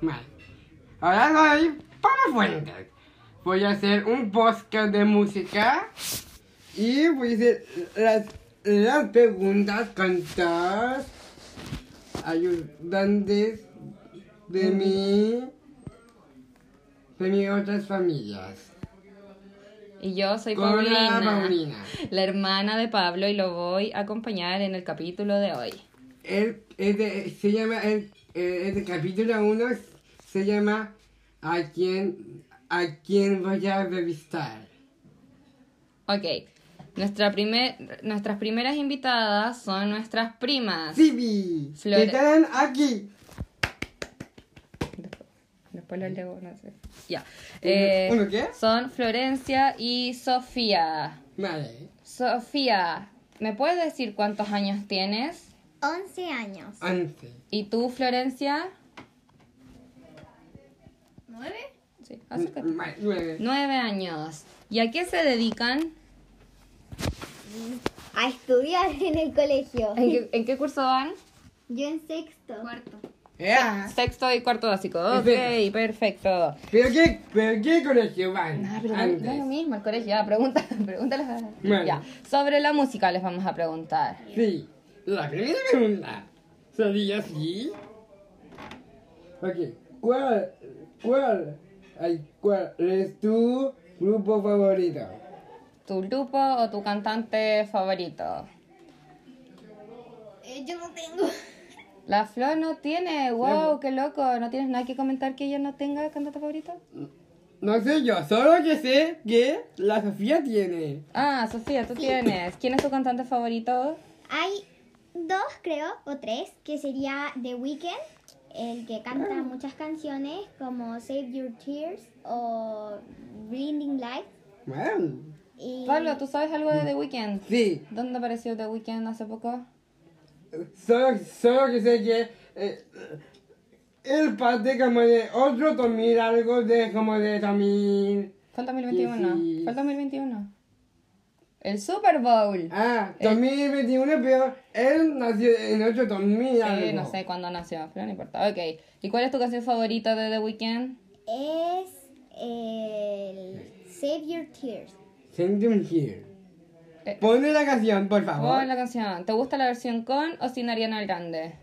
Mal. Ahora soy Pablo Fuentes. Voy a hacer un podcast de música y voy a hacer las, las preguntas cantadas ayudantes de mi de mis otras familias. Y yo soy Paulina, Paulina. la hermana de Pablo, y lo voy a acompañar en el capítulo de hoy. El, este, se llama el, el- este capítulo 1 se llama a quién a quién voy a revistar. Ok, Nuestra primer, nuestras primeras invitadas son nuestras primas. Sibi, Flore- que están aquí. Después los leo, no sé. Ya. ¿Uno- Eh, uno qué? Son Florencia y Sofía. Vale. Sofía, ¿me puedes decir cuántos años tienes? 11 años. 11. ¿Y tú, Florencia? ¿Nueve? Sí, acércate. Vale, nueve. Nueve años. ¿Y a qué se dedican? A estudiar en el colegio. ¿En qué, en qué curso van? Yo en sexto. Cuarto. Ya. Sexto y cuarto básico. Ok, Perfecto. perfecto. ¿Pero qué, pero qué colegio van? Ah, pero antes? da lo mismo, el colegio. Ya, pregunta, pregúntale. a- Bueno. Ya. Sobre la música les vamos a preguntar. Sí. La primera pregunta sería así. Ok. ¿Cuál, cuál, ay, cuál es tu grupo favorito? ¿Tu grupo o tu cantante favorito? Eh, yo no tengo. La Flor no tiene, wow, qué loco. ¿No tienes nada que comentar que ella no tenga cantante favorito? No sé yo, solo que sé que la Sofía tiene. Ah, Sofía, tú tienes. ¿Quién es tu cantante favorito? Hay dos, creo, o tres, que sería The Weeknd, el que canta muchas canciones como Save Your Tears o Blinding Lights. Bueno, Y Pablo, ¿tú sabes algo de The Weeknd? sí. ¿Dónde apareció The Weeknd hace poco? Solo, solo que sé que eh, el parte como de otro 2000 algo de como de 2000. Fue el 2021. Sí, sí. Fue el 2021. El Super Bowl. Ah, 2021, pero él nació en otro 2000 algo. Sí, no sé cuándo nació, pero no importa. Ok. ¿Y cuál es tu canción favorita de The Weeknd? es el Save Your Tears. Send them here. Eh. Ponle la canción, por favor. ¿Cuál la canción? ¿Te gusta la versión con o sin Ariana Grande?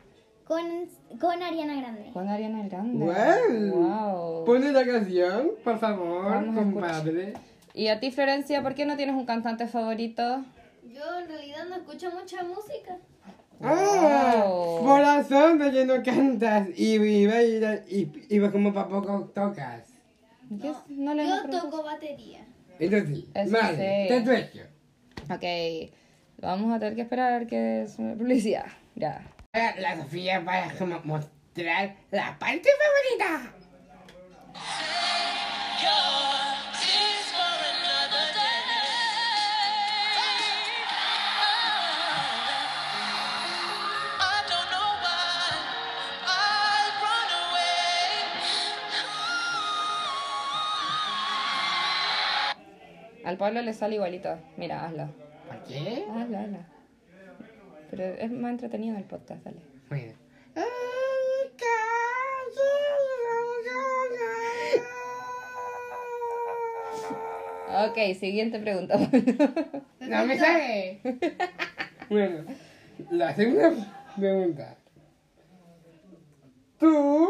Con, con Ariana Grande. Con Ariana Grande. Wow. Wow. Ponle la canción, por favor, Vamos a compadre. ¿Y a ti, Florencia, por qué no tienes un cantante favorito? Yo en realidad no escucho mucha música. Ah, Wow. por razón de que no cantas y, y, bailas y, y como para poco tocas. No le Yo toco batería. Sí, Eso vale, sí. te tuecho. Ok. Vamos a tener que esperar que es una publicidad. Ya. La Sofía va a como mostrar la parte favorita. Al Pablo le sale igualito. Mira, hazlo. ¿Por qué? Hazlo, hazlo. Pero es más entretenido el podcast, dale. Bueno. Ok, siguiente pregunta. No me sale. Bueno, la segunda pregunta. ¿Tú,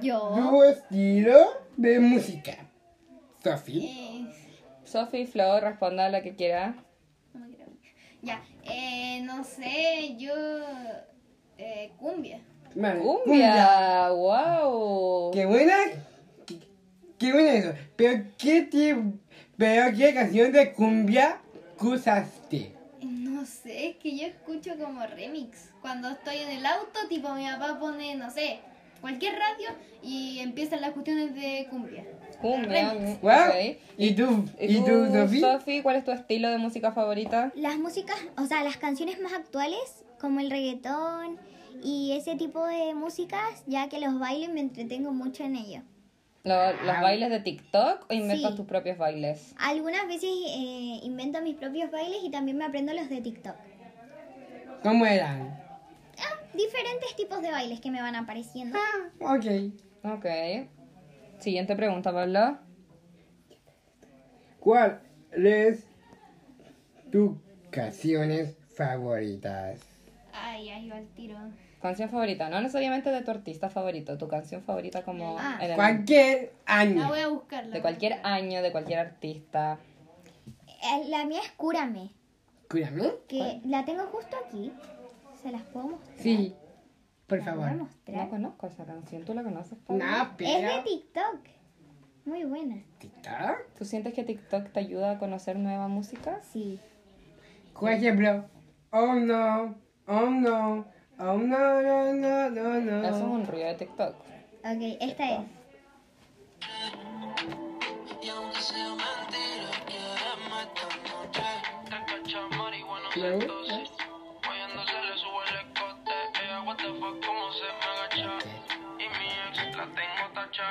Yo. tu estilo de música? Sofi. Eh, Sophie, Flo, responda la que quiera. no me quiero- ya, eh, no sé, yo. Eh, cumbia. Vale, ¡Cumbia! ¡Wow! Qué buena. Qué, qué buena eso. Pero qué tipo, pero qué canción de cumbia usaste. No sé, es que yo escucho como remix. Cuando estoy en el auto, tipo mi papá pone, no sé, cualquier radio y empiezan las cuestiones de cumbia. Cumbia. Remix. Wow. ¿Y tú? ¿Y ¿Y tú, Sofi? Sophie, cuál es tu estilo de música favorita? Las músicas, o sea, las canciones más actuales, como el reggaetón y ese tipo de músicas, ya que los bailes me entretengo mucho en ello. ¿Lo- ¿Los bailes de TikTok o inventas Sí. tus propios bailes? Algunas veces eh, invento mis propios bailes y también me aprendo los de TikTok. ¿Cómo eran? Ah, diferentes tipos de bailes que me van apareciendo. Ok. Ok. Siguiente pregunta, Pablo. ¿Cuál es tus canciones favoritas? Ay, ay, va al tiro. Canción favorita, no necesariamente de tu artista favorito, tu canción favorita como Ah. en el- Cualquier La año. voy a buscarla. de cualquier año, de cualquier artista. Eh, La mía es Cúrame, Cuídame. que la tengo justo aquí. ¿Se las puedo mostrar? Sí. Por favor. No mostrar. conozco esa canción, ¿tú la conoces, Pablo? No, Es de pero. TikTok. Muy buena. ¿TikTok? ¿Tú sientes que TikTok te ayuda a conocer nueva música? Sí. Por ejemplo. Oh no. Oh no. Oh no, no, no, no, no. Eso es un ruido de TikTok. Ok, esta es. Y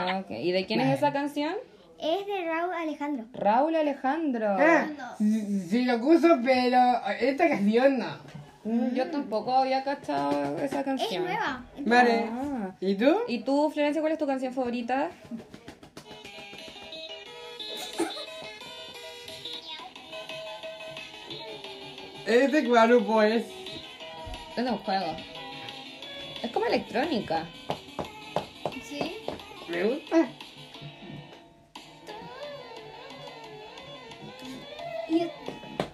Ah, ok. ¿Y de quién es esa canción? Es de Raúl Alejandro. Raúl Alejandro. Ah, sí, sí lo puso, pero esta canción no. Mm, Yo tampoco había cachado esa Es canción. nueva. Vale. Ah. ¿Y tú? ¿Y tú, Florencia, cuál es tu canción favorita? Este grupo es. Es de un juego. Es como electrónica. Me gusta. Y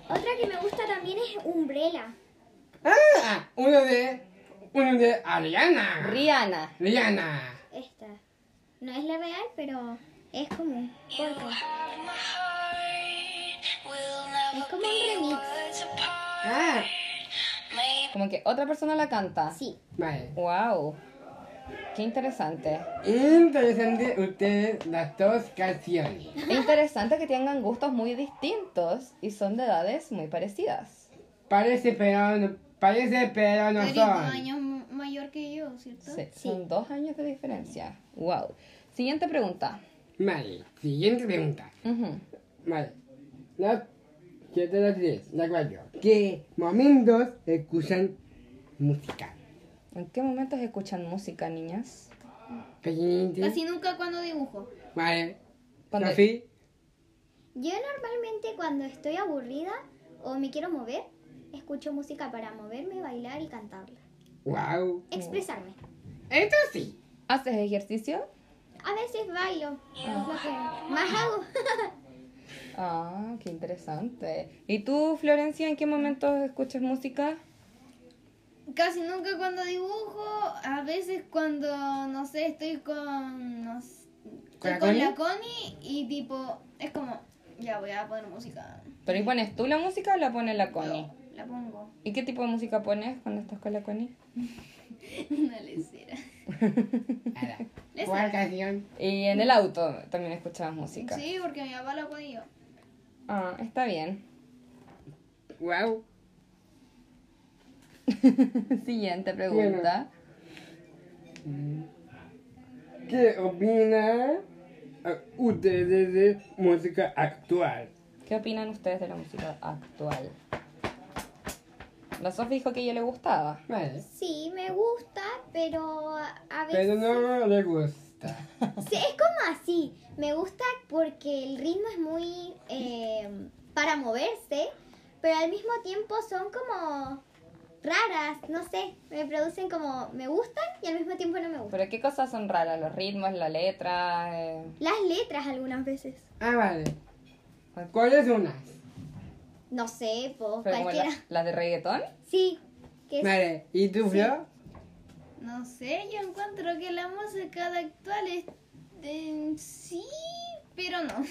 otra que me gusta también es Umbrella. Ah, uno de. Uno de Ariana. Rihanna. Rihanna. Esta. No es la real, pero es como un corto. Es como un remix. Ah, Como que otra persona la canta. Sí. vale. Wow. Qué interesante. Interesante ustedes las dos canciones. Es interesante que tengan gustos muy distintos y son de edades muy parecidas. Parece, pero no, parece, pero no son. años mayor que yo, ¿cierto? Sí, son dos años de diferencia. Wow. Siguiente pregunta. Vale, siguiente pregunta. Vale. La 7, la 3, la 4. ¿Qué momentos escuchan música? ¿En qué momentos escuchan música, niñas? Casi nunca cuando dibujo. Vale. Cuando- Sofi. Yo normalmente cuando estoy aburrida o me quiero mover, escucho música para moverme, bailar y cantarla. Wow. Expresarme. Esto sí. ¿Haces ejercicio? A veces bailo, lo que más hago. Ah, qué interesante. ¿Y tú, Florencia, en qué momentos escuchas música? Casi nunca cuando dibujo, a veces cuando, no sé, estoy con, no sé, ¿Con estoy la con Connie? la Connie y tipo, es como, ya voy a poner música. ¿Pero y pones tú la música o la pone la Connie? Yo la pongo. ¿Y qué tipo de música pones cuando estás con la Connie? Una lecera. Nada. Les- ¿Cuál canción? Y en el auto también escuchabas música. Sí, porque mi papá la ponía. Ah, está bien. Wow. Siguiente pregunta. ¿Qué opinan eh, ustedes de música actual? ¿Qué opinan ustedes de la música actual? La Sofi dijo que a ella le gustaba. Vale. Sí, me gusta, pero a veces... Pero no le gusta. Sí, es como así. Me gusta porque el ritmo es muy eh, para moverse, pero al mismo tiempo son como raras, no sé, me producen como me gustan y al mismo tiempo no me gustan. ¿Pero qué cosas son raras? ¿Los ritmos, la letra? eh, Las letras algunas veces. Ah, vale. ¿Cuáles unas? No sé, pues cualquiera. la, la de reggaetón? Sí, que es- Vale. ¿Y tú, Flo? No sé, yo encuentro que la música de actual es de- sí, pero no.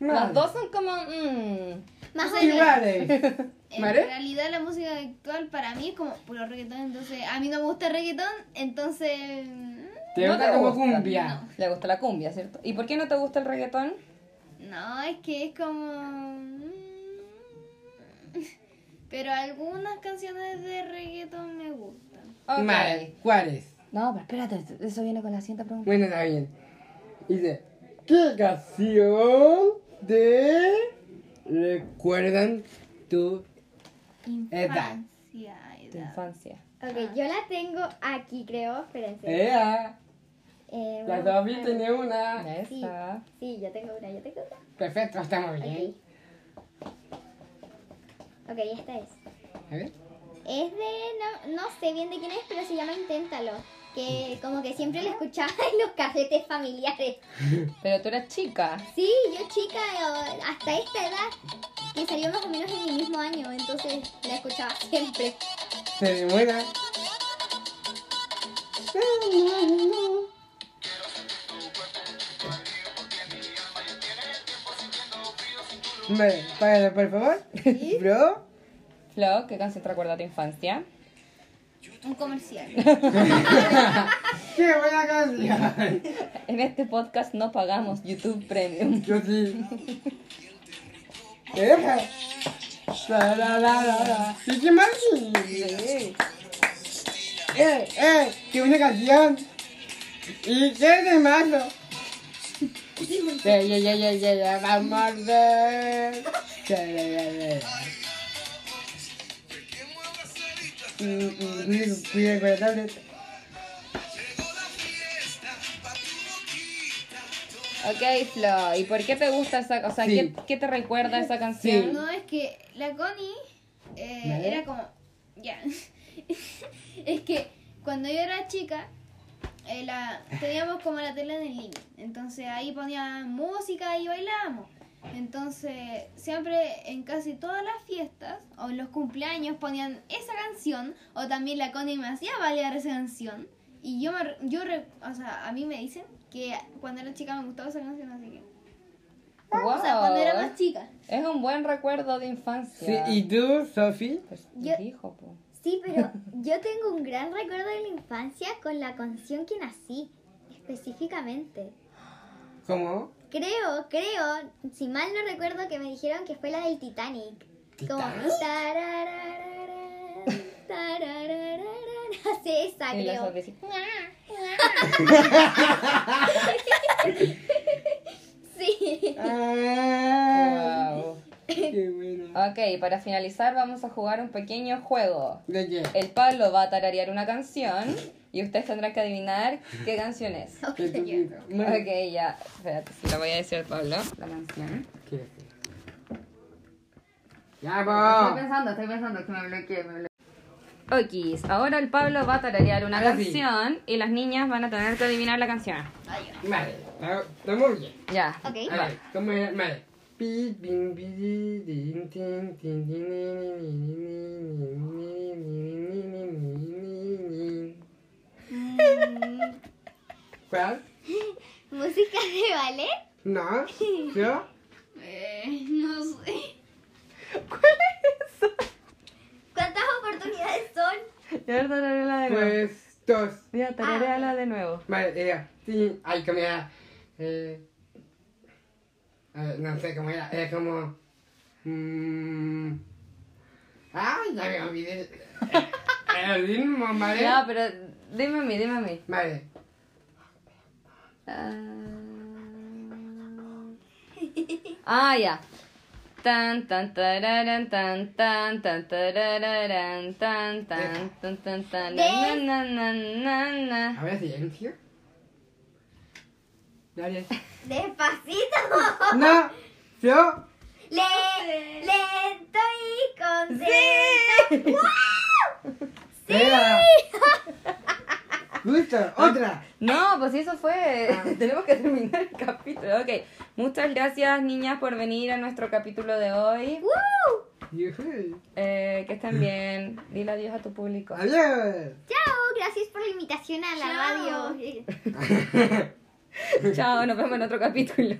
Las dos son como... mm, más o menos. En ¿Vale? realidad la música actual para mí es como puro reggaetón, entonces a mí no me gusta el reggaetón, entonces... mm, Te No gusta te como gusta. cumbia. Le gusta la cumbia, ¿cierto? ¿Y por qué no te gusta el reggaetón? No, es que es como... mm, Pero algunas canciones de reggaetón me gustan. Ok. Vale. ¿Cuáles? No, pero espérate, eso viene con la siguiente pregunta. Bueno, está bien. Dice, ¿qué canción de recuerdan tu edad? Infancia, Tu infancia. Ok, yo la tengo aquí, creo. Espérense. Ea, Eh, la ver. tiene una. Sí, Esa. sí, yo tengo una, yo tengo una. Perfecto, estamos bien. Ok. Ok, esta es. A ver. Es de, no, no sé bien de quién es, pero se llama Inténtalo. Que como que siempre lo escuchaba en los casetes familiares. Pero tú eras chica. Sí, yo chica, hasta esta edad, que salió más o menos en mi mismo año, entonces la escuchaba siempre. Se demuera. Vale, págalo por favor. Bro. Flo, ¿qué canción te recuerda a tu infancia? Un comercial. ¡Qué buena canción! En este podcast no pagamos YouTube Premium. Yo sí. ¡Epa! La, la, la, la, la. ¿Y qué más? ¡Eh, eh! ¡Qué buena canción! ¿Y qué de malo? Ya, ya, ya, ya, ya, ya, vamos a ver. Ya, ya, ya, ya, ya. Cuida- Cuida con la tablet. Ok, Flo, ¿y por qué te gusta esa, o sea, Sí. ¿qué, qué te recuerda esa canción? No, es que la Connie eh, era como. Ya. es que cuando yo era chica, eh, la, teníamos como la tele en el living. Entonces ahí ponían música y bailábamos. Entonces, siempre en casi todas las fiestas o en los cumpleaños ponían esa canción, o también la Connie me hacía bailar esa canción. Y yo, me, yo re- o sea, a mí me dicen que cuando era chica me gustaba esa canción, así que. O sea, cuando era más chica. Es un buen recuerdo de infancia. Sí, ¿y tú, Sofi? Pues Yo- dijo, po. Sí, pero yo tengo un gran recuerdo de la infancia con la canción que nací, específicamente. ¿Cómo? Creo, creo, si mal no recuerdo que me dijeron que fue la del Titanic. Como tararararara. Sí, esa creo. Ah, wow. ¡Qué bueno! Ok, para finalizar vamos a jugar un pequeño juego. ¿De qué? El Pablo va a tararear una canción y ustedes tendrán que adivinar qué canción es. Ok, ya. Espérate, se la voy a decir al Pablo. La canción. ¿Qué ¡Ya, Estoy va! pensando, estoy pensando que me bloqueé, me bloqueé. Ok, ahora el Pablo va a tararear una Ahora sí. canción y las niñas van a tener que adivinar la canción. Vale, estamos bien. Ya. Ok. A ver, ¿cómo era? Vale. Pi, pin, pi, din, tin, tin, tin, ni, ni, ni, ni, ni, ni, ni, ni, ni, ni. ¿Cuál? ¿Música de ballet? ¿No? ¿Yo? Eh, no sé. ¿Cuántas oportunidades Ya tarareala de nuevo. Pues dos. Ya, tarareala de nuevo. Vale, era. Sí, ay, ¿cómo era? Eh, ver, no sé cómo era. Era como. mm, ay, ya me olvidé. Era el ritmo, ¿vale? Ya, pero dime a mí, dime a mí. Vale. Ah, ya. Tan tan tararan tan tan tan tarararan tan tan tan tan tan na na na na na. A ver, silencio. Dale. Despacito. No, yo. Le, lento y contento. ¡Wow! Espera. Justo, otra. No, pues eso fue. Tenemos que terminar el capítulo. Ok. Muchas gracias, niñas, por venir a nuestro capítulo de hoy. ¡Woo! Eh, que estén bien. Dile adiós a tu público. Adiós. Chao, gracias por la invitación a la Chao. radio. Chao, nos vemos en otro capítulo.